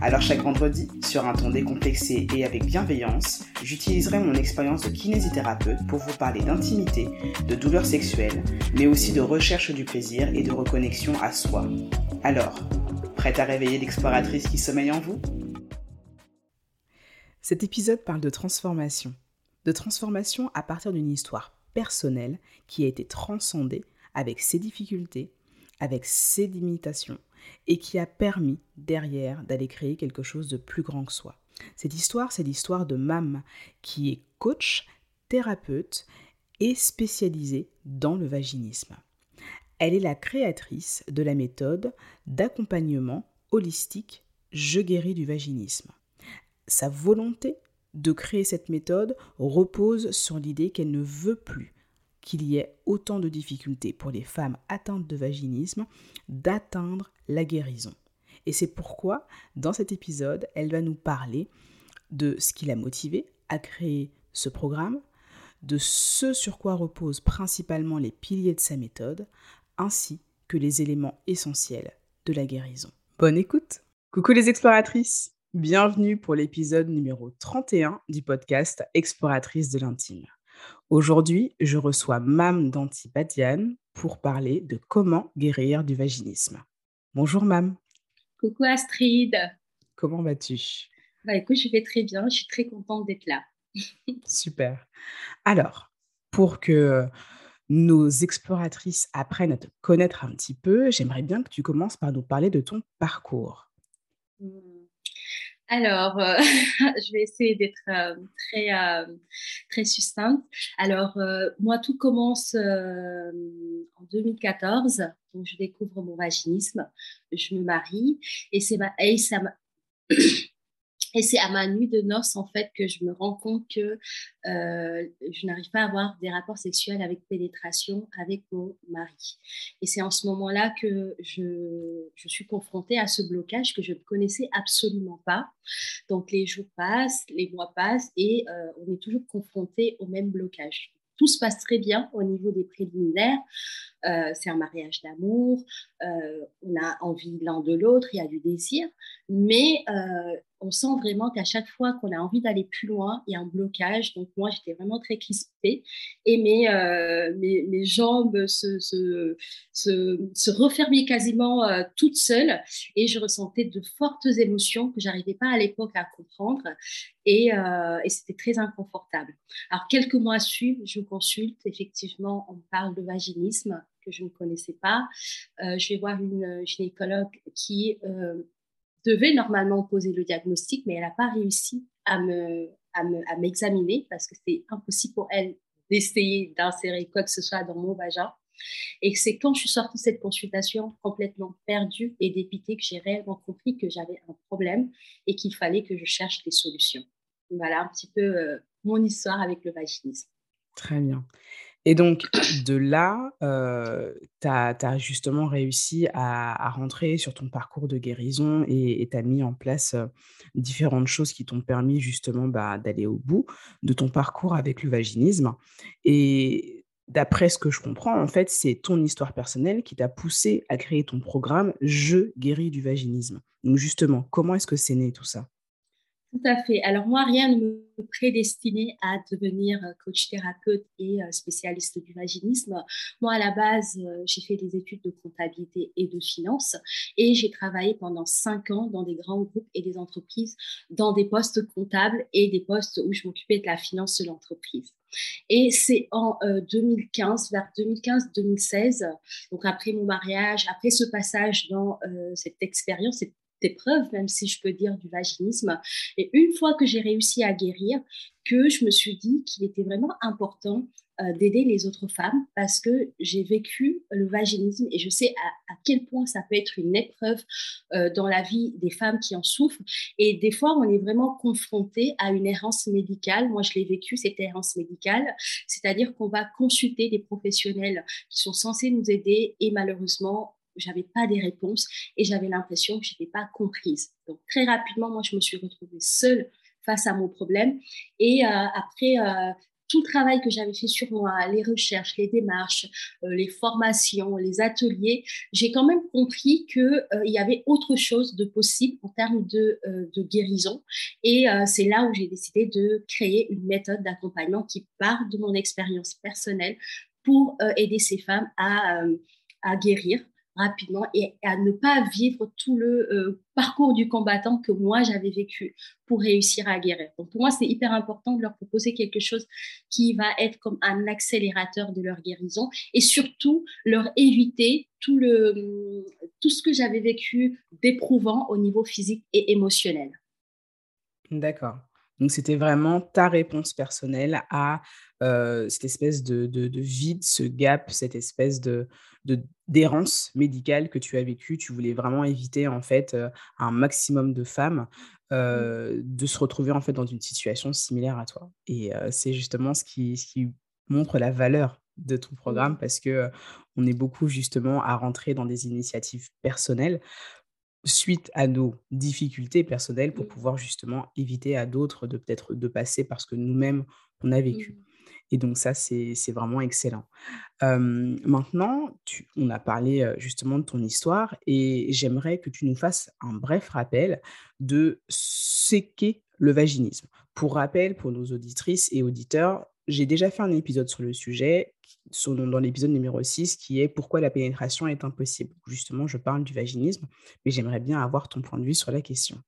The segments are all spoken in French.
Alors chaque vendredi, sur un ton décomplexé et avec bienveillance, j'utiliserai mon expérience de kinésithérapeute pour vous parler d'intimité, de douleurs sexuelles, mais aussi de recherche du plaisir et de reconnexion à soi. Alors, prête à réveiller l'exploratrice qui sommeille en vous? Cet épisode parle de transformation. De transformation à partir d'une histoire personnelle qui a été transcendée avec ses difficultés, avec ses limitations et qui a permis derrière d'aller créer quelque chose de plus grand que soi. Cette histoire, c'est l'histoire de Mam, qui est coach, thérapeute et spécialisée dans le vaginisme. Elle est la créatrice de la méthode d'accompagnement holistique Je guéris du vaginisme. Sa volonté de créer cette méthode repose sur l'idée qu'elle ne veut plus qu'il y ait autant de difficultés pour les femmes atteintes de vaginisme d'atteindre la guérison. Et c'est pourquoi, dans cet épisode, elle va nous parler de ce qui l'a motivée à créer ce programme, de ce sur quoi reposent principalement les piliers de sa méthode, ainsi que les éléments essentiels de la guérison. Bonne écoute Coucou les exploratrices Bienvenue pour l'épisode numéro 31 du podcast Exploratrice de l'intime. Aujourd'hui, je reçois Mam Dantipadian pour parler de comment guérir du vaginisme. Bonjour Mam. Coucou Astrid. Comment vas-tu? Bah, Écoute, je vais très bien, je suis très contente d'être là. Super. Alors, pour que nos exploratrices apprennent à te connaître un petit peu, j'aimerais bien que tu commences par nous parler de ton parcours. Mmh. Alors, euh, je vais essayer d'être euh, très, euh, très succincte. Alors, moi, tout commence en 2014. Donc, je découvre mon vaginisme, je me marie et, c'est et ça et c'est à ma nuit de noces, en fait, que je me rends compte que euh, je n'arrive pas à avoir des rapports sexuels avec pénétration avec mon mari. Et c'est en ce moment-là que je, je, suis confrontée à ce blocage que je ne connaissais absolument pas. Donc, les jours passent, les mois passent et euh, on est toujours confronté au même blocage. Tout se passe très bien au niveau des préliminaires. Euh, c'est un mariage d'amour, euh, on a envie l'un de l'autre, il y a du désir, mais euh, on sent vraiment qu'à chaque fois qu'on a envie d'aller plus loin, il y a un blocage. Donc moi, j'étais vraiment très crispée et mes, mes, jambes se, se, se, refermaient quasiment toutes seules et je ressentais de fortes émotions que j'arrivais pas à l'époque à comprendre et, et c'était très inconfortable. Alors quelques mois suivent, je consulte, effectivement, on parle de vaginisme je ne connaissais pas. Euh, je vais voir une gynécologue qui euh, devait normalement poser le diagnostic, mais elle n'a pas réussi à me à m'examiner parce que c'est impossible pour elle d'essayer d'insérer quoi que ce soit dans mon vagin. Et c'est quand je suis sortie de cette consultation complètement perdue et dépitée que j'ai réellement compris que j'avais un problème et qu'il fallait que je cherche des solutions. Voilà un petit peu euh, mon histoire avec le vaginisme. Très bien. Et donc, de là, tu as, justement réussi à, rentrer sur ton parcours de guérison et tu as mis en place différentes choses qui t'ont permis justement bah, d'aller au bout de ton parcours avec le vaginisme. Et d'après ce que je comprends, en fait, c'est ton histoire personnelle qui t'a poussé à créer ton programme Je guéris du vaginisme. Donc, justement, comment est-ce que c'est né tout ça? Tout à fait. Alors moi, rien ne me prédestinait à devenir euh, coach thérapeute et euh, spécialiste du vaginisme. Moi, à la base, euh, j'ai fait des études de comptabilité et de finance et j'ai travaillé pendant cinq ans dans des grands groupes et des entreprises, dans des postes comptables et des postes où je m'occupais de la finance de l'entreprise. Et c'est en 2015, vers 2015-2016, donc après mon mariage, après ce passage dans cette expérience, cette épreuve, même si je peux dire du vaginisme. Et une fois que j'ai réussi à guérir, que je me suis dit qu'il était vraiment important euh, d'aider les autres femmes parce que j'ai vécu le vaginisme et je sais à, quel point ça peut être une épreuve euh, dans la vie des femmes qui en souffrent. Et des fois, on est vraiment confronté à une errance médicale. Moi, je l'ai vécu, cette errance médicale, c'est-à-dire qu'on va consulter des professionnels qui sont censés nous aider et malheureusement, j'avais pas des réponses et j'avais l'impression que je n'étais pas comprise. Donc très rapidement, moi, je me suis retrouvée seule face à mon problème. Et euh, après euh, tout le travail que j'avais fait sur moi, les recherches, les démarches, euh, les formations, les ateliers, j'ai quand même compris qu'il il y avait autre chose de possible en termes de, de guérison. Et c'est là où j'ai décidé de créer une méthode d'accompagnement qui part de mon expérience personnelle pour aider ces femmes à, à guérir rapidement et à ne pas vivre tout le euh, parcours du combattant que moi j'avais vécu pour réussir à guérir. Donc pour moi, c'est hyper important de leur proposer quelque chose qui va être comme un accélérateur de leur guérison et surtout leur éviter tout, le, tout ce que j'avais vécu d'éprouvant au niveau physique et émotionnel. D'accord. Donc c'était vraiment ta réponse personnelle à cette espèce de, de, vide, ce gap, cette espèce de d'errance médicale que tu as vécue. Tu voulais vraiment éviter en fait un maximum de femmes mmh. de se retrouver en fait dans une situation similaire à toi. Et c'est justement ce qui, ce qui montre la valeur de ton programme mmh. parce que on est beaucoup justement à rentrer dans des initiatives personnelles suite à nos difficultés personnelles pour mmh. pouvoir justement éviter à d'autres de peut-être de passer parce que nous-mêmes on a vécu. Et donc ça, c'est vraiment excellent. maintenant, tu, on a parlé justement de ton histoire et j'aimerais que tu nous fasses un bref rappel de ce qu'est le vaginisme. Pour rappel, pour nos auditrices et auditeurs, j'ai déjà fait un épisode sur le sujet, dans l'épisode numéro 6, qui est Pourquoi la pénétration est impossible. Justement, je parle du vaginisme, mais j'aimerais bien avoir ton point de vue sur la question.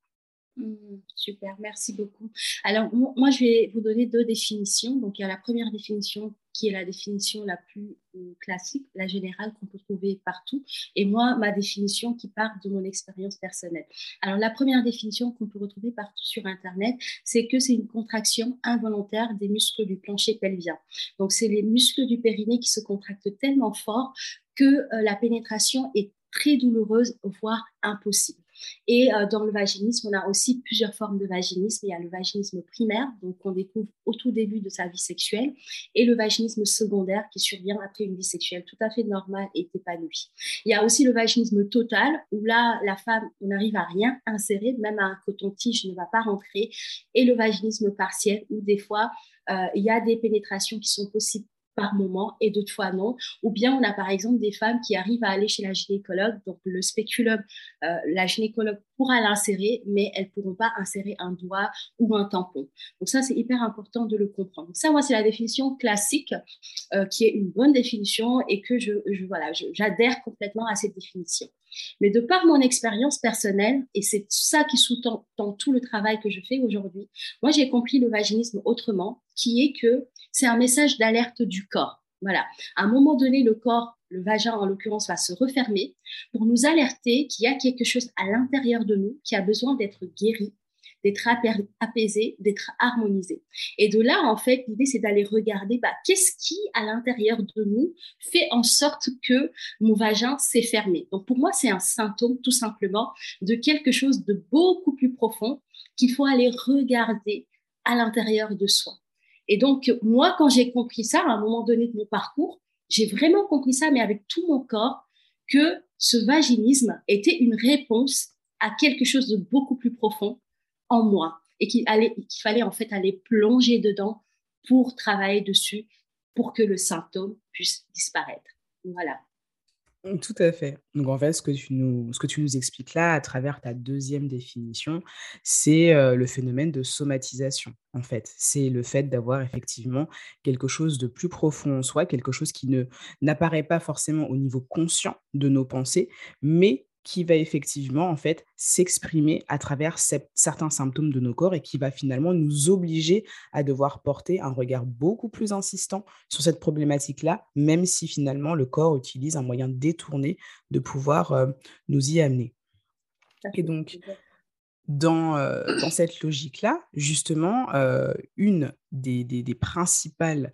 Mmh, super, merci beaucoup. Alors, moi, je vais vous donner deux définitions. Donc, il y a la première définition qui est la définition la plus euh, classique, la générale qu'on peut trouver partout. Et moi, ma définition qui part de mon expérience personnelle. Alors, la première définition qu'on peut retrouver partout sur Internet, c'est que c'est une contraction involontaire des muscles du plancher pelvien. Donc, c'est les muscles du périnée qui se contractent tellement fort que euh, la pénétration est très douloureuse, voire impossible. Et euh, dans le vaginisme, on a aussi plusieurs formes de vaginisme. Il y a le vaginisme primaire, donc qu'on découvre au tout début de sa vie sexuelle, et le vaginisme secondaire qui survient après une vie sexuelle tout à fait normale et épanouie. Il y a aussi le vaginisme total, où là, la femme, on n'arrive à rien insérer, même un coton-tige ne va pas rentrer, et le vaginisme partiel, où des fois, euh, il y a des pénétrations qui sont possibles par moment et d'autres fois non. Ou bien on a par exemple des femmes qui arrivent à aller chez la gynécologue, donc le spéculum, euh, la gynécologue pourra l'insérer, mais elles pourront pas insérer un doigt ou un tampon. Donc ça, c'est hyper important de le comprendre. Ça, moi, c'est la définition classique, euh, qui est une bonne définition et que je, je voilà, j'adhère complètement à cette définition. Mais de par mon expérience personnelle, et c'est ça qui sous-tend tout le travail que je fais aujourd'hui, moi j'ai compris le vaginisme autrement, qui est que c'est un message d'alerte du corps. Voilà. À un moment donné, le corps, le vagin en l'occurrence, va se refermer pour nous alerter qu'il y a quelque chose à l'intérieur de nous qui a besoin d'être guéri, d'être apaisé, d'être harmonisé. Et de là, en fait, l'idée, c'est d'aller regarder bah, qu'est-ce qui, à l'intérieur de nous, fait en sorte que mon vagin s'est fermé. Donc, pour moi, c'est un symptôme, tout simplement, de quelque chose de beaucoup plus profond qu'il faut aller regarder à l'intérieur de soi. Et donc, moi, quand j'ai compris ça, à un moment donné de mon parcours, j'ai vraiment compris ça, mais avec tout mon corps, que ce vaginisme était une réponse à quelque chose de beaucoup plus profond en moi et qu'il fallait en fait aller plonger dedans pour travailler dessus pour que le symptôme puisse disparaître. Voilà. Mmh, tout à fait. Donc en fait, ce que tu nous, expliques là, à travers ta deuxième définition, c'est le phénomène de somatisation. En fait, c'est le fait d'avoir effectivement quelque chose de plus profond en soi, quelque chose qui ne n'apparaît pas forcément au niveau conscient de nos pensées, mais qui va effectivement en fait s'exprimer à travers certains symptômes de nos corps et qui va finalement nous obliger à devoir porter un regard beaucoup plus insistant sur cette problématique-là, même si finalement le corps utilise un moyen détourné de pouvoir euh, nous y amener. Et donc, dans, euh, dans cette logique-là, justement, euh, une des, des principales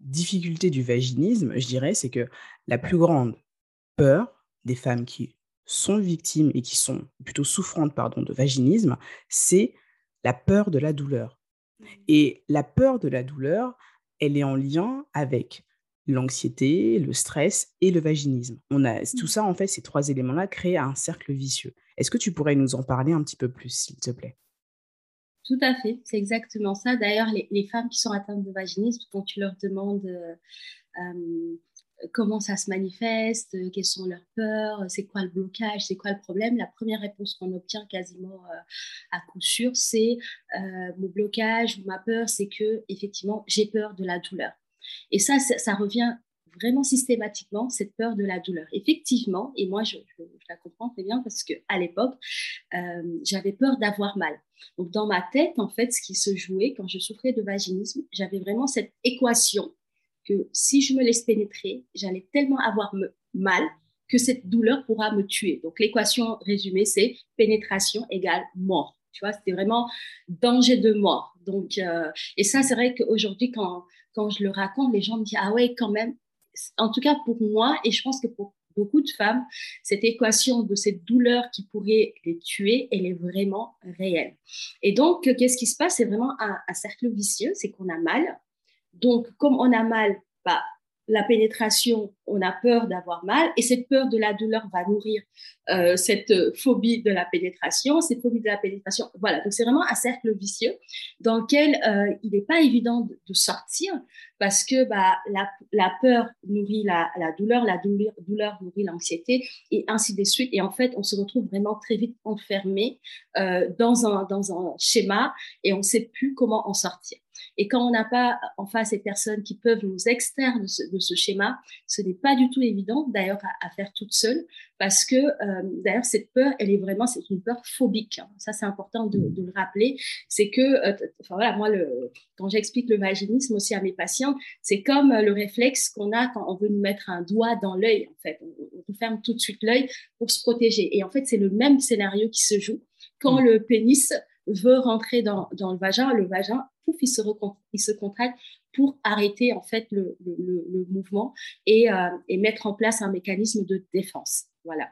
difficultés du vaginisme, je dirais, c'est que la plus grande peur, des femmes qui sont victimes et qui sont plutôt souffrantes pardon, de vaginisme, c'est la peur de la douleur. Mmh. Et la peur de la douleur, elle est en lien avec l'anxiété, le stress et le vaginisme. On a tout Mmh. ça, en fait, ces 3 éléments-là créent un cercle vicieux. Est-ce que tu pourrais nous en parler un petit peu plus, s'il te plaît? Tout à fait, c'est exactement ça. D'ailleurs, les les femmes qui sont atteintes de vaginisme, quand tu leur demandes, heu, hem, comment ça se manifeste, heu, quelles sont leurs peurs, c'est quoi le blocage, c'est quoi le problème, la première réponse qu'on obtient quasiment, heu, à coup sûr, c'est, mon blocage ou ma peur, c'est qu'effectivement, j'ai peur de la douleur et ça, ça revient vraiment systématiquement, cette peur de la douleur. Effectivement et moi je la comprends très bien parce qu'à l'époque, hem, j'avais peur d'avoir mal. Donc dans ma tête, en fait, ce qui se jouait quand je souffrais de vaginisme, j'avais vraiment cette équation que si je me laisse pénétrer, j'allais tellement avoir mal que cette douleur pourra me tuer. Donc l'équation résumée, c'est pénétration égale mort. Tu vois, c'était vraiment danger de mort. Donc, heu et ça, c'est vrai qu'aujourd'hui, quand quand je le raconte, les gens me disent: «Ah ouais, quand même». En tout cas pour moi et je pense que pour beaucoup de femmes, cette équation de cette douleur qui pourrait les tuer, elle est vraiment réelle. Et donc, qu'est-ce qui se passe? C'est vraiment un cercle vicieux, c'est qu'on a mal. Donc, comme on a mal, bah, la pénétration, on a peur d'avoir mal et cette peur de la douleur va nourrir euh, cette euh, phobie de la pénétration, cette phobie de la pénétration. Voilà, donc c'est vraiment un cercle vicieux dans lequel euh, il n'est pas évident de, sortir parce que bah, la, peur nourrit la, douleur, la douleur, nourrit l'anxiété et ainsi de suite. Et en fait, on se retrouve vraiment très vite enfermé dans, un, dans un schéma et on ne sait plus comment en sortir. Et quand on n'a pas en face ces personnes qui peuvent nous extraire de ce, de ce schéma, ce n'est pas du tout évident d'ailleurs à, à, faire toute seule parce que euh, d'ailleurs cette peur, elle est vraiment, c'est une peur phobique. Hein. Ça, c'est important de, de, le rappeler. C'est que, euh, enfin voilà, moi, le, quand j'explique le vaginisme aussi à mes patients, c'est comme le réflexe qu'on a quand on veut nous mettre un doigt dans l'œil. En fait, on, on ferme tout de suite l'œil pour se protéger. Et en fait, c'est le même scénario qui se joue quand mmh. le pénis veut rentrer dans, dans, le vagin, le vagin, pouf, il se, il se contracte pour arrêter en fait le, le, mouvement et, euh, et, mettre en place un mécanisme de défense. Voilà.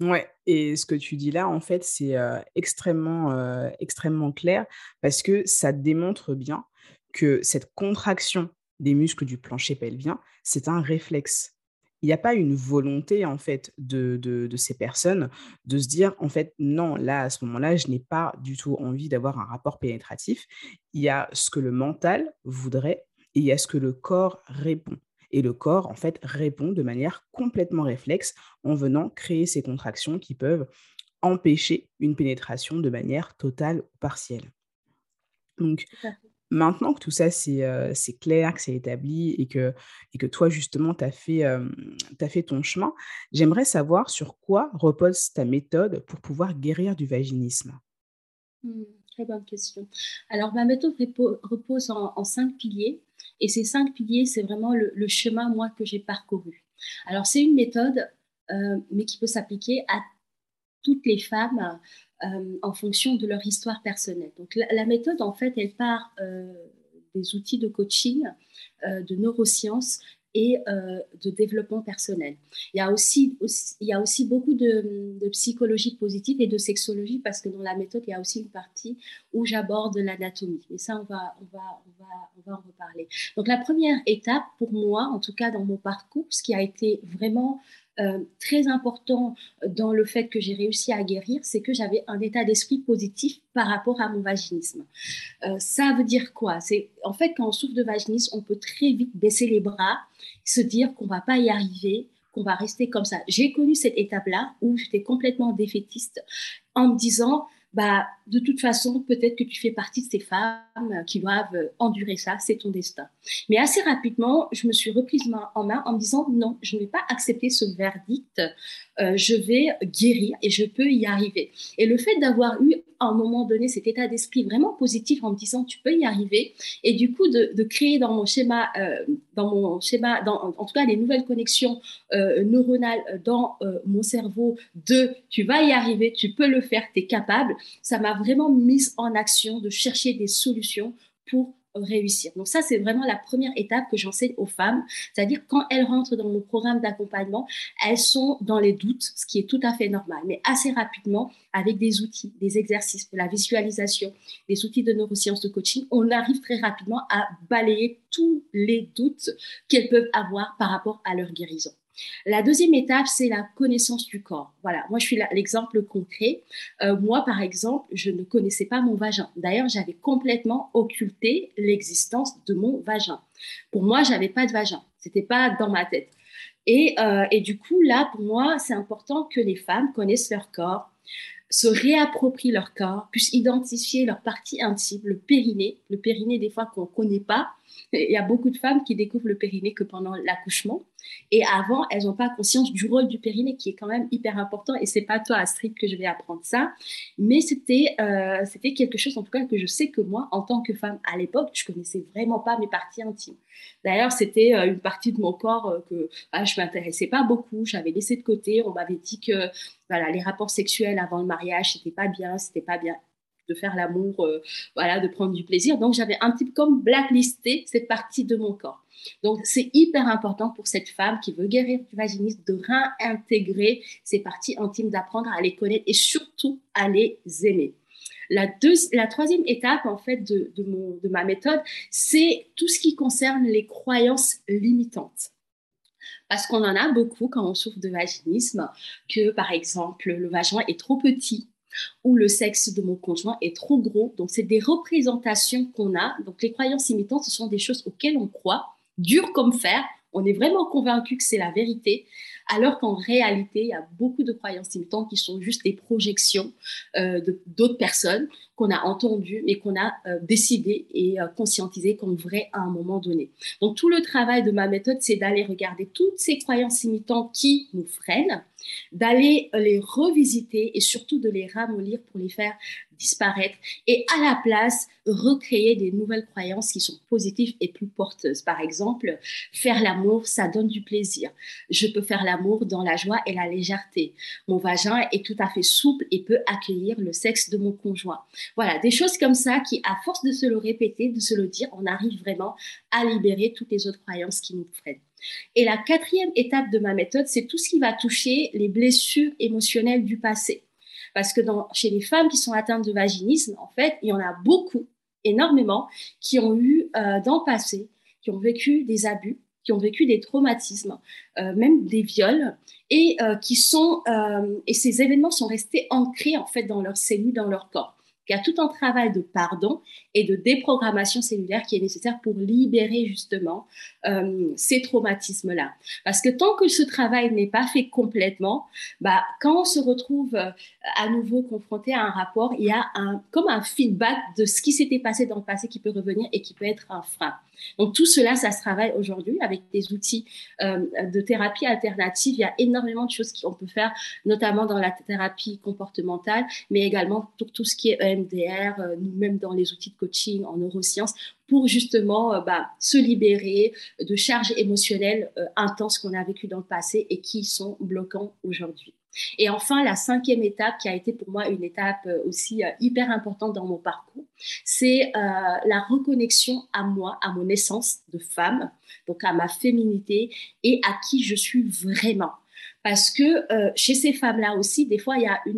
Ouais, et ce que tu dis là, en fait, c'est euh, extrêmement, euh, extrêmement clair parce que ça démontre bien que cette contraction des muscles du plancher pelvien, c'est un réflexe il n'y a pas une volonté en fait de, ces personnes de se dire en fait non là à ce moment-là je n'ai pas du tout envie d'avoir un rapport pénétratif. Il y a ce que le mental voudrait et il y a ce que le corps répond. Et le corps en fait répond de manière complètement réflexe en venant créer ces contractions qui peuvent empêcher une pénétration de manière totale ou partielle. Donc Maintenant que tout ça, c'est, clair, que c'est établi et que et que toi, justement, tu as tu fait ton chemin, j'aimerais savoir sur quoi repose ta méthode pour pouvoir guérir du vaginisme? Mmh, très bonne question. Alors ma méthode repo repose en 5 piliers et ces 5 piliers, c'est vraiment le chemin, moi, que j'ai parcouru. Alors c'est une méthode, mais qui peut s'appliquer à toutes les femmes, euh, en fonction de leur histoire personnelle. Donc la, méthode, en fait, elle part euh, des outils de coaching, euh, de neurosciences et de développement personnel. Il y a aussi, beaucoup de, psychologie positive et de sexologie parce que dans la méthode, il y a aussi une partie où j'aborde l'anatomie. Et ça, on va en reparler. Donc la première étape pour moi, en tout cas dans mon parcours, ce qui a été vraiment euh, très important dans le fait que j'ai réussi à guérir, c'est que j'avais un état d'esprit positif par rapport à mon vaginisme. Euh, ça veut dire quoi? C'est en fait quand on souffre de vaginisme, on peut très vite baisser les bras, se dire qu'on va pas y arriver, qu'on va rester comme ça. J'ai connu cette étape-là où j'étais complètement défaitiste en me disant bah, de toute façon, peut-être que tu fais partie de ces femmes qui doivent endurer ça, c'est ton destin. Mais assez rapidement, je me suis reprise en main en me disant non, je ne vais pas accepter ce verdict, euh, je vais guérir et je peux y arriver. Et le fait d'avoir eu à un moment donné cet état d'esprit vraiment positif en me disant tu peux y arriver et du coup de, créer dans mon schéma, euh, dans mon schéma, dans, en tout cas les nouvelles connexions euh, neuronales dans mon cerveau de tu vas y arriver, tu peux le faire, tu es capable, ça m'a vraiment mise en action de chercher des solutions pour réussir. Donc ça, c'est vraiment la première étape que j'enseigne aux femmes, c'est-à-dire quand elles rentrent dans mon programme d'accompagnement, elles sont dans les doutes, ce qui est tout à fait normal, mais assez rapidement, avec des outils, des exercices, de la visualisation, des outils de neurosciences de coaching, on arrive très rapidement à balayer tous les doutes qu'elles peuvent avoir par rapport à leur guérison. La deuxième étape, c'est la connaissance du corps. Voilà, moi je suis l'exemple concret. Euh, moi, par exemple, je ne connaissais pas mon vagin. D'ailleurs, j'avais complètement occulté l'existence de mon vagin. Pour moi, j'avais pas de vagin. C'était pas dans ma tête. Et, euh, et du coup, là, pour moi, c'est important que les femmes connaissent leur corps, se réapproprient leur corps, puissent identifier leur partie intime, le périnée, le périnée des fois qu'on ne connaît pas. Il y a beaucoup de femmes qui découvrent le périnée que pendant l'accouchement. Et avant, elles n'ont pas conscience du rôle du périnée qui est quand même hyper important. Et c'est pas toi, Astrid, que je vais apprendre ça. Mais c'était euh, quelque chose, en tout cas, que je sais que moi, en tant que femme à l'époque, je connaissais vraiment pas mes parties intimes. D'ailleurs, c'était euh, une partie de mon corps euh, que ah, je m'intéressais pas beaucoup. J'avais laissé de côté. On m'avait dit que voilà, les rapports sexuels avant le mariage, c'était pas bien, c'était pas bien de faire l'amour, voilà, de prendre du plaisir. Donc j'avais un petit peu comme blacklisté cette partie de mon corps. Donc, c'est hyper important pour cette femme qui veut guérir du vaginisme de réintégrer ses parties intimes, d'apprendre à les connaître et surtout à les aimer. La, la troisième étape, en fait, de, de ma méthode, c'est tout ce qui concerne les croyances limitantes. Parce qu'on en a beaucoup quand on souffre de vaginisme, que par exemple, le vagin est trop petit, ou le sexe de mon conjoint est trop gros. Donc, c'est des représentations qu'on a. Donc, les croyances limitantes, ce sont des choses auxquelles on croit, dur comme fer. On est vraiment convaincu que c'est la vérité, alors qu'en réalité, il y a beaucoup de croyances limitantes qui sont juste des projections euh, d'autres personnes qu'on a entendues, mais qu'on a euh, décidé et euh, conscientisé comme vraies à un moment donné. Donc tout le travail de ma méthode, c'est d'aller regarder toutes ces croyances limitantes qui nous freinent, d'aller les revisiter et surtout de les ramollir pour les faire disparaître et à la place recréer des nouvelles croyances qui sont positives et plus porteuses. Par exemple, faire l'amour, ça donne du plaisir. Je peux faire l'amour dans la joie et la légèreté. Mon vagin est tout à fait souple et peut accueillir le sexe de mon conjoint. Voilà, des choses comme ça qui, à force de se le répéter, de se le dire, on arrive vraiment à libérer toutes les autres croyances qui nous freinent. Et la quatrième étape de ma méthode, c'est tout ce qui va toucher les blessures émotionnelles du passé. Parce que chez les femmes qui sont atteintes de vaginisme, en fait, il y en a beaucoup, énormément, qui ont eu euh, dans le passé, qui ont vécu des abus, qui ont vécu des traumatismes, euh, même des viols, et euh, et ces événements sont restés ancrés en fait dans leurs cellules, dans leur corps. Il y a tout un travail de pardon et de déprogrammation cellulaire qui est nécessaire pour libérer justement euh, ces traumatismes-là. Parce que tant que ce travail n'est pas fait complètement, bah, quand on se retrouve euh, à nouveau confronté à un rapport, il y a un, comme un feedback de ce qui s'était passé dans le passé qui peut revenir et qui peut être un frein. Donc tout cela, ça se travaille aujourd'hui avec des outils euh, de thérapie alternative. Il y a énormément de choses qu'on peut faire, notamment dans la thérapie comportementale, mais également pour tout ce qui est EMDR, euh, nous-mêmes dans les outils de coaching en neurosciences, pour justement euh, bah, se libérer de charges émotionnelles intenses qu'on a vécues dans le passé et qui sont bloquants aujourd'hui. Et enfin, la cinquième étape, qui a été pour moi une étape euh, aussi euh, hyper importante dans mon parcours, c'est euh, la reconnexion à moi, à mon essence de femme, donc à ma féminité et à qui je suis vraiment. Parce que chez ces femmes-là aussi, des fois, il y,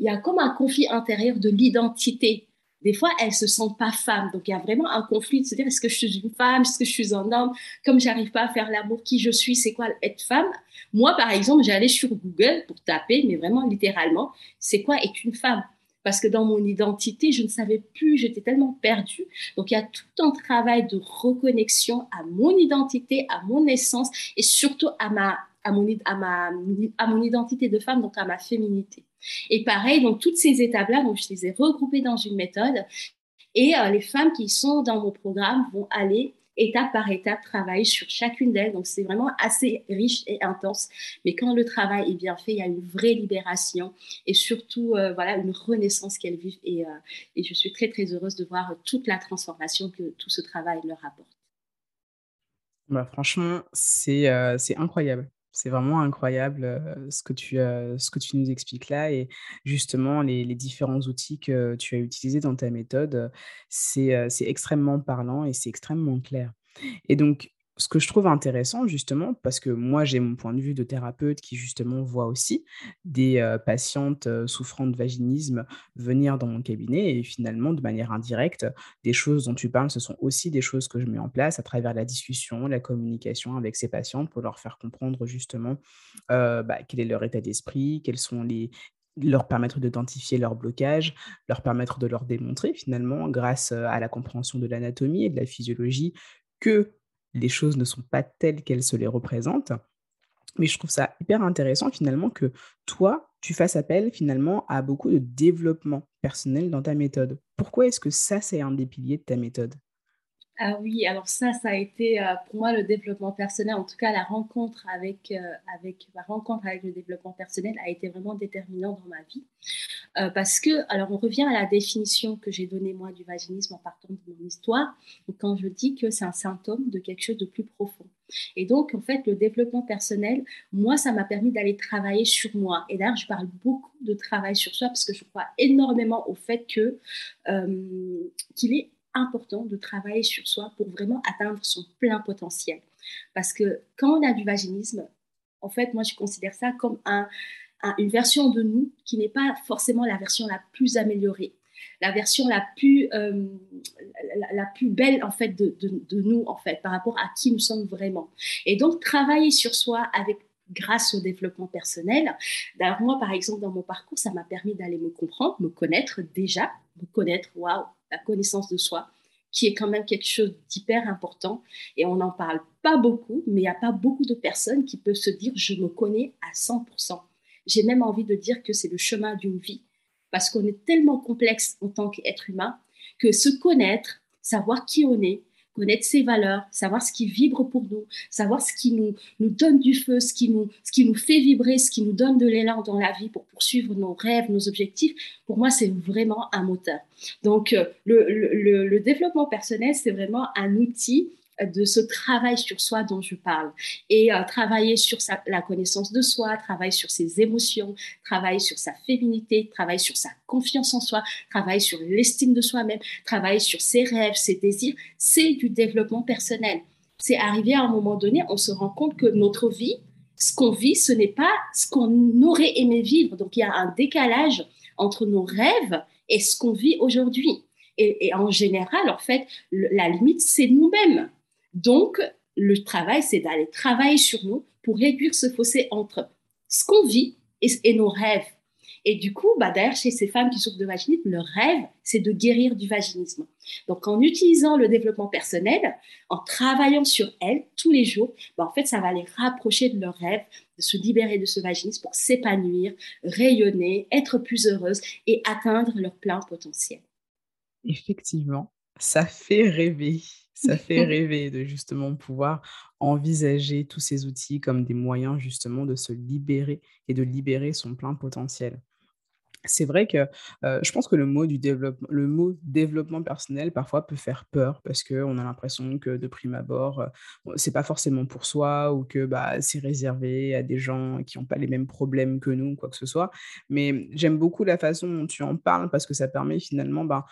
il y a comme un conflit intérieur de l'identité des fois, elles se sentent pas femmes. Donc, il y a vraiment un conflit de se dire, est-ce que je suis une femme? Est-ce que je suis un homme? Comme j'arrive pas à faire l'amour, qui je suis? C'est quoi être femme? Moi, par exemple, j'allais sur Google pour taper, mais vraiment littéralement, c'est quoi être une femme? Parce que dans mon identité, je ne savais plus, j'étais tellement perdue. Donc, il y a tout un travail de reconnexion à mon identité, à mon essence et surtout à ma, à mon, à ma, à mon identité de femme, donc à ma féminité. Et pareil, donc toutes ces étapes-là, je les ai regroupées dans une méthode. Et euh, les femmes qui sont dans mon programme vont aller étape par étape travailler sur chacune d'elles. Donc c'est vraiment assez riche et intense. Mais quand le travail est bien fait, il y a une vraie libération et surtout euh, voilà une renaissance qu'elles vivent. Et, euh, et, je suis très très heureuse de voir toute la transformation que tout ce travail leur apporte. Bah, franchement, c'est incroyable C'est vraiment incroyable, ce que tu, ce que tu nous expliques là et justement les les différents outils que tu as utilisés dans ta méthode, c'est extrêmement parlant et c'est extrêmement clair. Et donc, ce que je trouve intéressant justement, parce que moi j'ai mon point de vue de thérapeute qui justement voit aussi des, patientes, souffrant de vaginisme venir dans mon cabinet et finalement de manière indirecte, des choses dont tu parles, ce sont aussi des choses que je mets en place à travers la discussion, la communication avec ces patientes pour leur faire comprendre justement, bah, quel est leur état d'esprit, quels sont les leur permettre d'identifier leurs blocages, leur permettre de leur démontrer finalement grâce, à la compréhension de l'anatomie et de la physiologie que les choses ne sont pas telles qu'elles se les représentent. Mais je trouve ça hyper intéressant finalement que toi, tu fasses appel finalement à beaucoup de développement personnel dans ta méthode. Pourquoi est-ce que ça, c'est un des piliers de ta méthode? Ah oui, alors ça, ça a été, heu, pour moi le développement personnel, en tout cas la rencontre avec, avec ma rencontre avec le développement personnel a été vraiment déterminant dans ma vie. Heu, parce que alors on revient à la définition que j'ai donnée moi du vaginisme en partant de mon histoire, quand je dis que c'est un symptôme de quelque chose de plus profond. Et donc en fait le développement personnel, moi ça m'a permis d'aller travailler sur moi et d'ailleurs je parle beaucoup de travail sur soi parce que je crois énormément au fait que, qu'il est important de travailler sur soi pour vraiment atteindre son plein potentiel. Parce que quand on a du vaginisme, en fait, moi, je considère ça comme un, un- une version de nous qui n'est pas forcément la version la plus améliorée, la version la plus, euh, la, plus belle, en fait, de, de nous, en fait, par rapport à qui nous sommes vraiment. Et donc, travailler sur soi avec grâce au développement personnel. D'ailleurs, moi, par exemple, dans mon parcours, ça m'a permis d'aller me comprendre, me connaître déjà, me connaître, waouh, la connaissance de soi, qui est quand même quelque chose d'hyper important. Et on n'en parle pas beaucoup, mais il n'y a pas beaucoup de personnes qui peuvent se dire je me connais à 100%. J'ai même envie de dire que c'est le chemin d'une vie, parce qu'on est tellement complexe en tant qu'être humain que se connaître, savoir qui on est, connaître ses valeurs, savoir ce qui vibre pour nous, savoir ce qui nous, nous donne du feu, ce qui, nous, ce qui nous fait vibrer, ce qui nous donne de l'élan dans la vie pour poursuivre nos rêves, nos objectifs, pour moi, c'est vraiment un moteur. Donc, euh, le, le, le développement personnel, c'est vraiment un outil de ce travail sur soi dont je parle. Et euh, travailler sur sa, la connaissance de soi, travailler sur ses émotions, travailler sur sa féminité, travailler sur sa confiance en soi, travailler sur l'estime de soi-même, travailler sur ses rêves, ses désirs, c'est du développement personnel. C'est arrivé à un moment donné, on se rend compte que notre vie, ce qu'on vit, ce n'est pas ce qu'on aurait aimé vivre. Donc il y a un décalage entre nos rêves et ce qu'on vit aujourd'hui. Et, en général, en fait, la limite, c'est nous-mêmes. Donc, le travail, c'est d'aller travailler sur nous pour réduire ce fossé entre ce qu'on vit et, nos rêves. Et du coup, bah, d'ailleurs, chez ces femmes qui souffrent de vaginisme, leur rêve, c'est de guérir du vaginisme. Donc, en utilisant le développement personnel, en travaillant sur elles tous les jours, bah, en fait, ça va les rapprocher de leur rêve, de se libérer de ce vaginisme pour s'épanouir, rayonner, être plus heureuses et atteindre leur plein potentiel. Effectivement, ça fait rêver. Ça fait rêver de justement pouvoir envisager tous ces outils comme des moyens justement de se libérer et de libérer son plein potentiel. C'est vrai que, heu, je pense que le mot du développement le mot développement personnel parfois peut faire peur parce qu'on a l'impression que de prime abord, bon, c'est pas forcément pour soi ou que, bah, c'est réservé à des gens qui ont pas les mêmes problèmes que nous ou quoi que ce soit. Mais j'aime beaucoup la façon dont tu en parles parce que ça permet finalement, ben,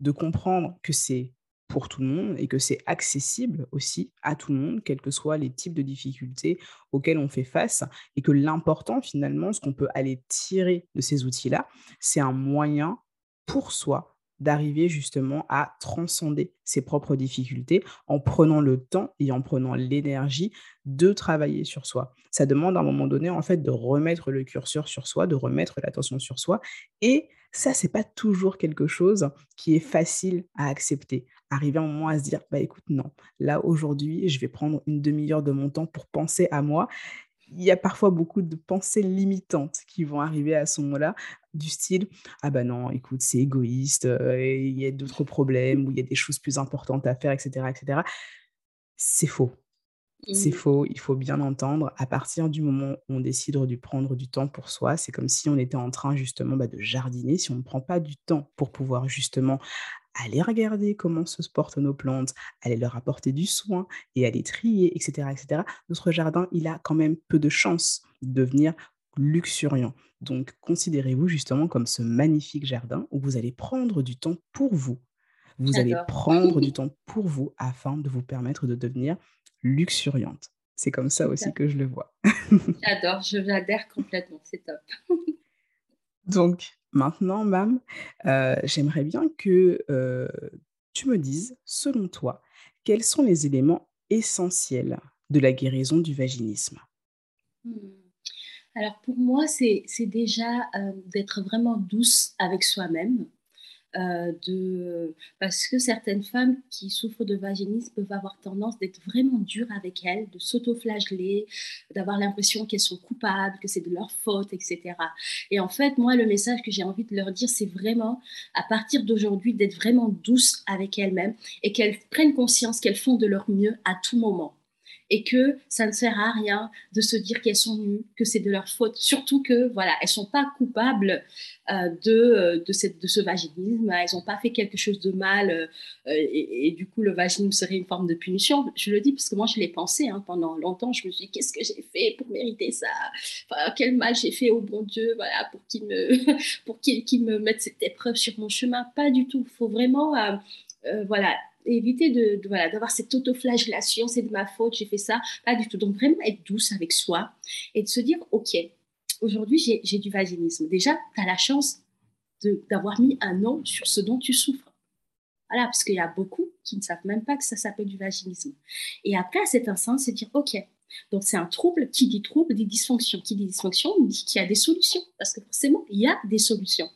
de comprendre que c'est pour tout le monde et que c'est accessible aussi à tout le monde, quels que soient les types de difficultés auxquelles on fait face et que l'important finalement, ce qu'on peut aller tirer de ces outils-là, c'est un moyen pour soi d'arriver justement à transcender ses propres difficultés en prenant le temps et en prenant l'énergie de travailler sur soi. Ça demande à un moment donné en fait de remettre le curseur sur soi, de remettre l'attention sur soi et ça c'est pas toujours quelque chose qui est facile à accepter. Arriver un moment à se dire bah écoute non, là aujourd'hui, je vais prendre une demi-heure de mon temps pour penser à moi il y a parfois beaucoup de pensées limitantes qui vont arriver à ce moment-là, du style: «Ah bah non, écoute, c'est égoïste, et il y a d'autres problèmes ou il y a des choses plus importantes à faire» et cetera et cetera. C'est faux. C'est faux, il faut bien entendre. À partir du moment où on décide de prendre du temps pour soi, c'est comme si on était en train justement, bah, de jardiner. Si on ne prend pas du temps pour pouvoir justement aller regarder comment se portent nos plantes, aller leur apporter du soin et aller trier, etc., etc., notre jardin, il a quand même peu de chances de devenir luxuriant. Donc, considérez-vous justement comme ce magnifique jardin où vous allez prendre du temps pour vous. Vous allez prendre du temps pour vous afin de vous permettre de devenir luxuriante. C'est comme ça aussi que je le vois. J'adore, je j'adhère complètement, c'est top. Donc, maintenant, Mam, heu, j'aimerais bien que, heu, tu me dises, selon toi, quels sont les éléments essentiels de la guérison du vaginisme? Mmh. Alors pour moi, c'est déjà, heu, d'être vraiment douce avec soi-même, heu, de parce que certaines femmes qui souffrent de vaginisme peuvent avoir tendance d'être vraiment dures avec elles, de s'auto-flageller, d'avoir l'impression qu'elles sont coupables, que c'est de leur faute et cetera. Et en fait, moi, le message que j'ai envie de leur dire, c'est vraiment, à partir d'aujourd'hui, d'être vraiment douce avec elles-mêmes et qu'elles prennent conscience qu'elles font de leur mieux à tout moment et que ça ne sert à rien de se dire qu'elles sont nues, que c'est de leur faute. Surtout que, voilà, elles sont pas coupables euh, de, euh, de, ce vaginisme. Elles n'ont pas fait quelque chose de mal euh, et, du coup, le vaginisme serait une forme de punition. Je le dis parce que moi, je l'ai pensé hein, pendant longtemps. Je me suis dit, qu'est-ce que j'ai fait pour mériter ça? Enfin, Quel mal j'ai fait au bon Dieu voilà, pour qu'il me, pour qu'il, qu'il me mette cette épreuve sur mon chemin? Pas du tout. Il faut vraiment, voilà, éviter de, voilà d'avoir cette autoflagellation c'est de ma faute j'ai fait ça. Pas du tout. Donc vraiment être douce avec soi et de se dire ok aujourd'hui j'ai, du vaginisme. Déjà tu as la chance d'avoir mis un nom sur ce dont tu souffres. Voilà parce qu'il y a beaucoup qui ne savent même pas que ça s'appelle du vaginisme. Et après à cet instant c'est dire ok. Donc c'est un trouble qui dit trouble dit dysfonction. Qui dit dysfonction dit qu'il y a des solutions. Parce que forcément il y a des solutions.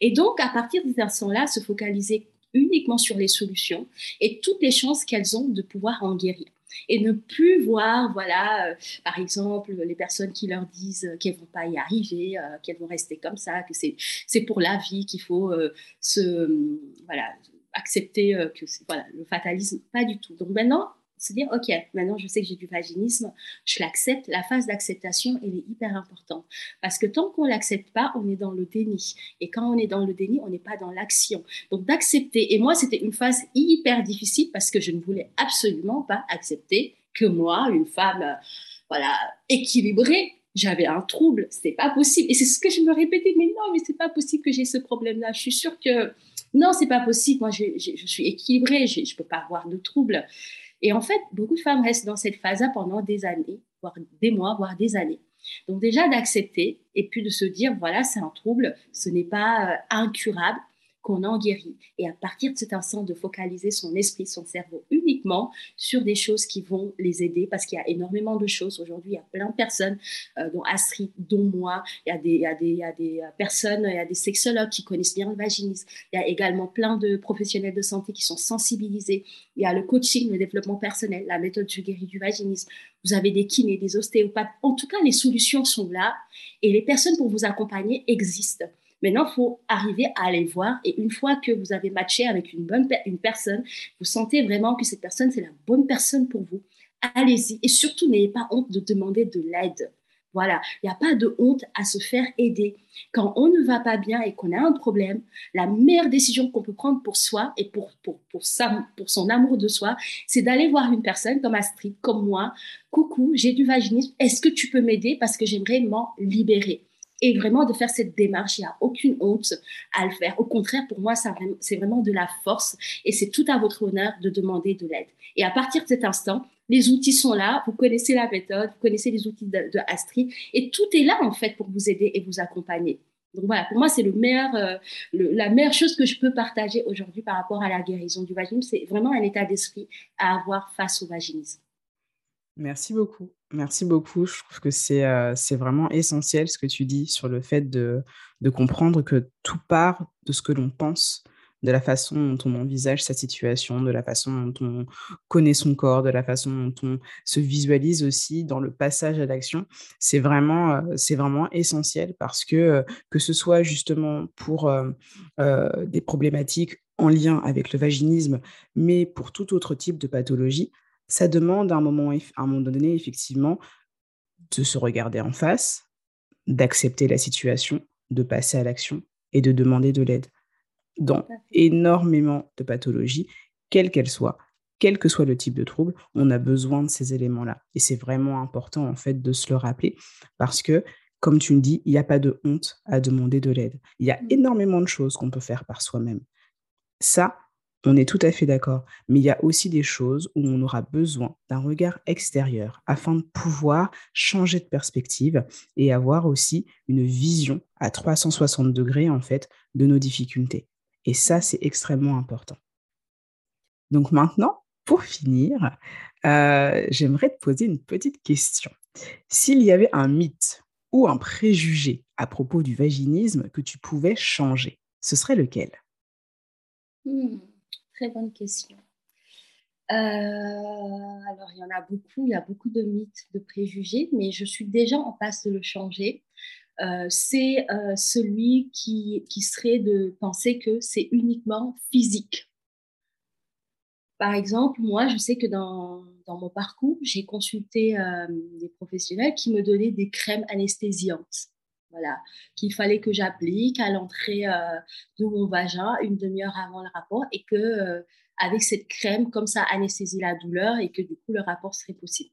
Et donc à partir de cet instant là se focaliser uniquement sur les solutions et toutes les chances qu'elles ont de pouvoir en guérir et ne plus voir, voilà, euh, par exemple, les personnes qui leur disent qu'elles vont pas y arriver, euh, qu'elles vont rester comme ça, que c'est pour la vie qu'il faut euh, se voilà accepter euh, que voilà le fatalisme, pas du tout. Donc maintenant se dire, OK, maintenant je sais que j'ai du vaginisme, je l'accepte. La phase d'acceptation, elle est hyper importante. Parce que tant qu'on ne l'accepte pas, on est dans le déni. Et quand on est dans le déni, on n'est pas dans l'action. Donc d'accepter. Et moi, c'était une phase hyper difficile parce que je ne voulais absolument pas accepter que moi, une femme, voilà, équilibrée, j'avais un trouble, c'était pas possible. Et c'est ce que je me répétais, mais non, mais c'est pas possible que j'ai ce problème-là. Je suis sûre que non, c'est pas possible. Moi, je, je, je suis équilibrée, je, je peux pas avoir de trouble. Et en fait, beaucoup de femmes restent dans cette phase-là pendant des années, voire des mois, voire des années. Donc déjà d'accepter et puis de se dire, voilà, c'est un trouble, ce n'est pas euh, incurable, qu'on en guérit. Et à partir de cet instant, de focaliser son esprit, son cerveau uniquement sur des choses qui vont les aider, parce qu'il y a énormément de choses. Aujourd'hui, il y a plein de personnes, euh, dont Astrid, dont moi, il y, a des, il, y a des, il y a des personnes, il y a des sexologues qui connaissent bien le vaginisme. Il y a également plein de professionnels de santé qui sont sensibilisés. Il y a le coaching, le développement personnel, la méthode Je guéris du vaginisme. Vous avez des kinés, des ostéopathes. En tout cas, les solutions sont là et les personnes pour vous accompagner existent. Maintenant, il faut arriver à aller voir. Et une fois que vous avez matché avec une bonne une personne, vous sentez vraiment que cette personne, c'est la bonne personne pour vous. Allez-y. Et surtout, n'ayez pas honte de demander de l'aide. Voilà, il n'y a pas de honte à se faire aider. Quand on ne va pas bien et qu'on a un problème, la meilleure décision qu'on peut prendre pour soi et pour, pour, pour, pour son amour de soi, c'est d'aller voir une personne comme Astrid, comme moi. Coucou, j'ai du vaginisme. Est-ce que tu peux m'aider parce que j'aimerais m'en libérer? Et vraiment de faire cette démarche. Il n'y a aucune honte à le faire. Au contraire, pour moi, c'est vraiment de la force et c'est tout à votre honneur de demander de l'aide. Et à partir de cet instant, les outils sont là, vous connaissez la méthode, vous connaissez les outils de, de Astrid et tout est là en fait pour vous aider et vous accompagner. Donc voilà, pour moi, c'est le meilleur, euh, la meilleure chose que je peux partager aujourd'hui par rapport à la guérison du vaginisme. C'est vraiment un état d'esprit à avoir face au vaginisme. Merci beaucoup. Merci beaucoup. Je trouve que c'est, heu, c'est vraiment essentiel ce que tu dis sur le fait de de comprendre que tout part de ce que l'on pense, de la façon dont on envisage sa situation, de la façon dont on connaît son corps, de la façon dont on se visualise aussi dans le passage à l'action. C'est vraiment, c'est vraiment essentiel parce que, heu, que ce soit justement pour, des problématiques en lien avec le vaginisme, mais pour tout autre type de pathologie, ça demande à un moment à un moment donné, effectivement, de se regarder en face, d'accepter la situation, de passer à l'action et de demander de l'aide. dans énormément de pathologies, quelles qu'elles soient, quel que soit le type de trouble, on a besoin de ces éléments-là. Et c'est vraiment important, en fait, de se le rappeler parce que, comme tu me dis, il n'y a pas de honte à demander de l'aide. Il y a mmh. énormément de choses qu'on peut faire par soi-même. Ça, on est tout à fait d'accord. Mais il y a aussi des choses où on aura besoin d'un regard extérieur afin de pouvoir changer de perspective et avoir aussi une vision à 360 degrés, en fait, de nos difficultés. Et ça, c'est extrêmement important. Donc maintenant, pour finir, euh, j'aimerais te poser une petite question. S'il y avait un mythe ou un préjugé à propos du vaginisme que tu pouvais changer, ce serait lequel? Mmh, Très bonne question. Euh, alors, il y en a beaucoup, il y a beaucoup de mythes, de préjugés, mais je suis déjà en passe de le changer. Euh, c'est celui qui, qui serait de penser que c'est uniquement physique. Par exemple, moi, je sais que dans, dans mon parcours, j'ai consulté euh, des professionnels qui me donnaient des crèmes anesthésiantes. Voilà, qu'il fallait que j'applique à l'entrée euh, de mon vagin une demi-heure avant le rapport et que euh, avec cette crème, comme ça anesthésie la douleur et que du coup le rapport serait possible.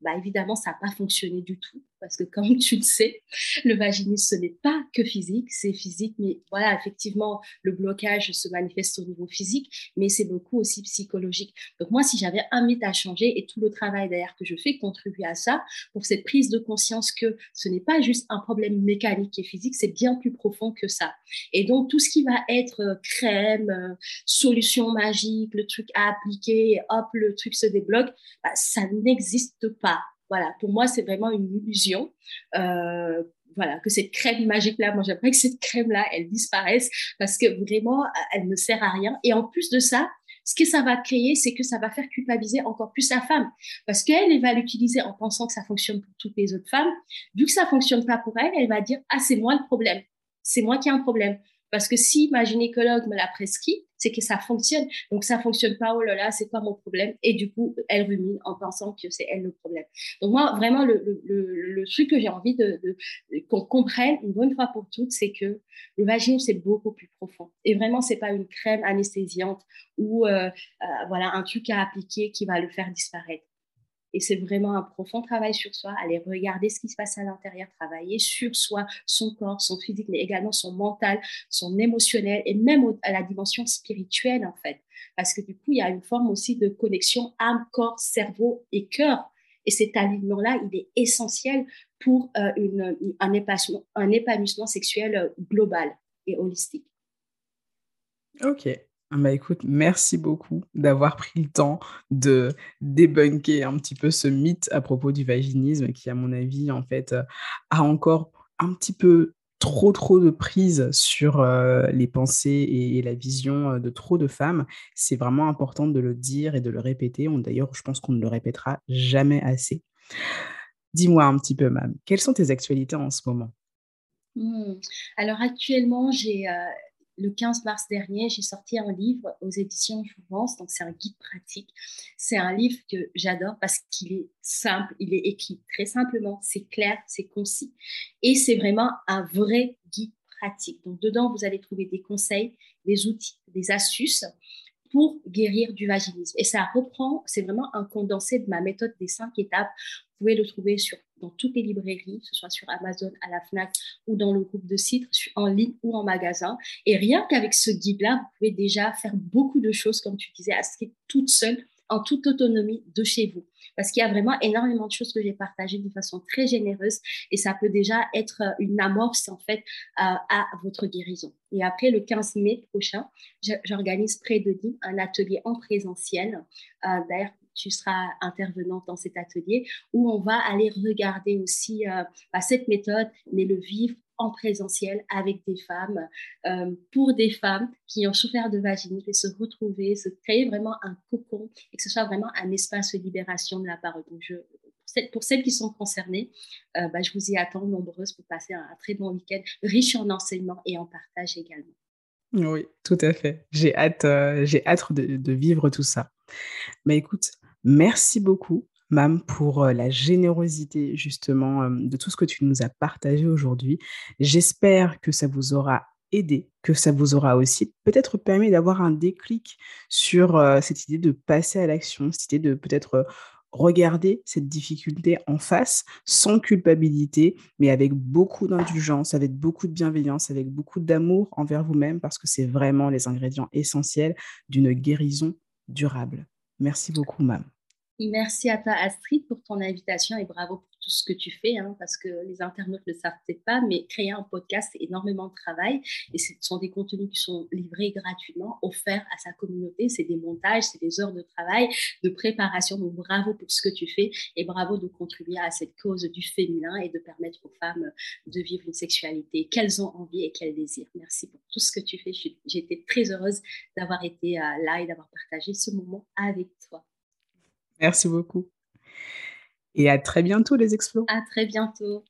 Bah, évidemment, ça n'a pas fonctionné du tout. Parce que comme tu le sais, le vaginisme, ce n'est pas que physique, c'est physique, mais voilà, effectivement, le blocage se manifeste au niveau physique, mais c'est beaucoup aussi psychologique. Donc moi, si j'avais un mythe à changer et tout le travail d'ailleurs que je fais contribue à ça, pour cette prise de conscience que ce n'est pas juste un problème mécanique et physique, c'est bien plus profond que ça. Et donc, tout ce qui va être euh, crème, euh, solution magique, le truc à appliquer, hop, le truc se débloque, bah, ça n'existe pas. Voilà, pour moi, c'est vraiment une illusion. Euh, voilà, que cette crème magique-là, moi, j'aimerais que cette crème-là, elle disparaisse parce que vraiment, elle ne sert à rien. Et en plus de ça, ce que ça va créer, c'est que ça va faire culpabiliser encore plus sa femme. Parce qu'elle, elle va l'utiliser en pensant que ça fonctionne pour toutes les autres femmes. Vu que ça fonctionne pas pour elle, elle va dire, ah, c'est moi le problème. C'est moi qui ai un problème. Parce que si ma gynécologue me l'a prescrit, c'est que ça fonctionne. Donc ça fonctionne pas, oh là là, c'est pas mon problème. Et du coup, elle rumine en pensant que c'est elle le problème. Donc moi, vraiment, le, le, le, truc que j'ai envie de, qu'on comprenne une bonne fois pour toutes, c'est que le vaginisme, c'est beaucoup plus profond. Et vraiment, c'est pas une crème anesthésiante ou euh, euh, voilà un truc à appliquer qui va le faire disparaître. Et c'est vraiment un profond travail sur soi, aller regarder ce qui se passe à l'intérieur, travailler sur soi, son corps, son physique, mais également son mental, son émotionnel et même à la dimension spirituelle en fait. Parce que du coup, il y a une forme aussi de connexion âme, corps, cerveau et cœur. Et cet alignement-là, il est essentiel pour euh, un, épanouissement, un épanouissement sexuel euh, global et holistique. Ok, bah écoute, merci beaucoup d'avoir pris le temps de débunker un petit peu ce mythe à propos du vaginisme qui, à mon avis, en fait, euh, a encore un petit peu trop trop de prise sur euh, les pensées et, la vision euh, de trop de femmes. C'est vraiment important de le dire et de le répéter. D'ailleurs, je pense qu'on ne le répétera jamais assez. Dis-moi un petit peu, Mam, quelles sont tes actualités en ce moment? Mmh. Alors actuellement, j'ai le 15 mars dernier, j'ai sorti un livre aux éditions Jouvence, donc c'est un guide pratique. C'est un livre que j'adore parce qu'il est simple, il est écrit très simplement, c'est clair, c'est concis et c'est vraiment un vrai guide pratique. Donc dedans, vous allez trouver des conseils, des outils, des astuces pour guérir du vaginisme. Et ça reprend, c'est vraiment un condensé de ma méthode des cinq étapes. Vous pouvez le trouver sur, dans toutes les librairies, que ce soit sur Amazon, à la FNAC ou dans le groupe de sites, en ligne ou en magasin. Et rien qu'avec ce guide-là, vous pouvez déjà faire beaucoup de choses, comme tu disais, à toute seule en toute autonomie de chez vous. Parce qu'il y a vraiment énormément de choses que j'ai partagées de façon très généreuse et ça peut déjà être euh, une amorce en fait à votre guérison. Et après, le 15 mai prochain, j'organise près de Nîmes un atelier en présentiel. Euh, d'ailleurs, tu seras intervenante dans cet atelier où on va aller regarder aussi euh, bah, cette méthode, mais le vivre en présentiel avec des femmes, euh, pour des femmes qui ont souffert de vaginisme et se retrouver, se créer vraiment un cocon et que ce soit vraiment un espace de libération de la parole. Donc, je, pour celles qui sont concernées, euh, bah, je vous y attends nombreuses pour passer un, très bon week-end riche en enseignements et en partage également. Oui, tout à fait. J'ai hâte, euh, j'ai hâte de, de, vivre tout ça. Mais écoute, merci beaucoup Mam, pour la générosité justement de tout ce que tu nous as partagé aujourd'hui. J'espère que ça vous aura aidé, que ça vous aura aussi peut-être permis d'avoir un déclic sur euh, cette idée de passer à l'action, cette idée de peut-être euh, regarder cette difficulté en face sans culpabilité, mais avec beaucoup d'indulgence, avec beaucoup de bienveillance, avec beaucoup d'amour envers vous-même, parce que c'est vraiment les ingrédients essentiels d'une guérison durable. Merci beaucoup, Mam. Merci à toi, Astrid, pour ton invitation et bravo pour tout ce que tu fais, hein, parce que les internautes ne le savent peut-être pas, mais créer un podcast, c'est énormément de travail et ce sont des contenus qui sont livrés gratuitement, offerts à sa communauté. C'est des montages, c'est des heures de travail, de préparation. Donc, bravo pour ce que tu fais et bravo de contribuer à cette cause du féminin et de permettre aux femmes de vivre une sexualité qu'elles ont envie et qu'elles désirent. Merci pour tout ce que tu fais. Été très heureuse d'avoir été euh, là et d'avoir partagé ce moment avec toi. Merci beaucoup. Et à très bientôt les explos. À très bientôt.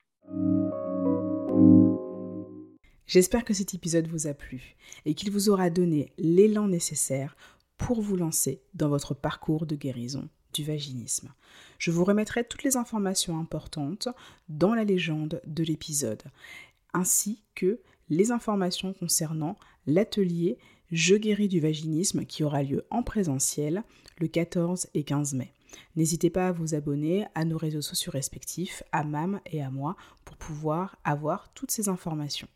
J'espère que cet épisode vous a plu et qu'il vous aura donné l'élan nécessaire pour vous lancer dans votre parcours de guérison du vaginisme. Je vous remettrai toutes les informations importantes dans la légende de l'épisode, ainsi que les informations concernant l'atelier Je guéris du vaginisme qui aura lieu en présentiel le 14 et 15 mai. N'hésitez pas à vous abonner à nos réseaux sociaux respectifs, à MAM et à moi, pour pouvoir avoir toutes ces informations.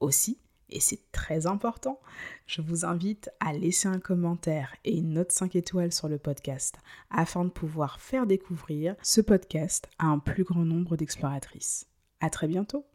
Aussi, et c'est très important, je vous invite à laisser un commentaire et une note 5 étoiles sur le podcast afin de pouvoir faire découvrir ce podcast à un plus grand nombre d'exploratrices. À très bientôt!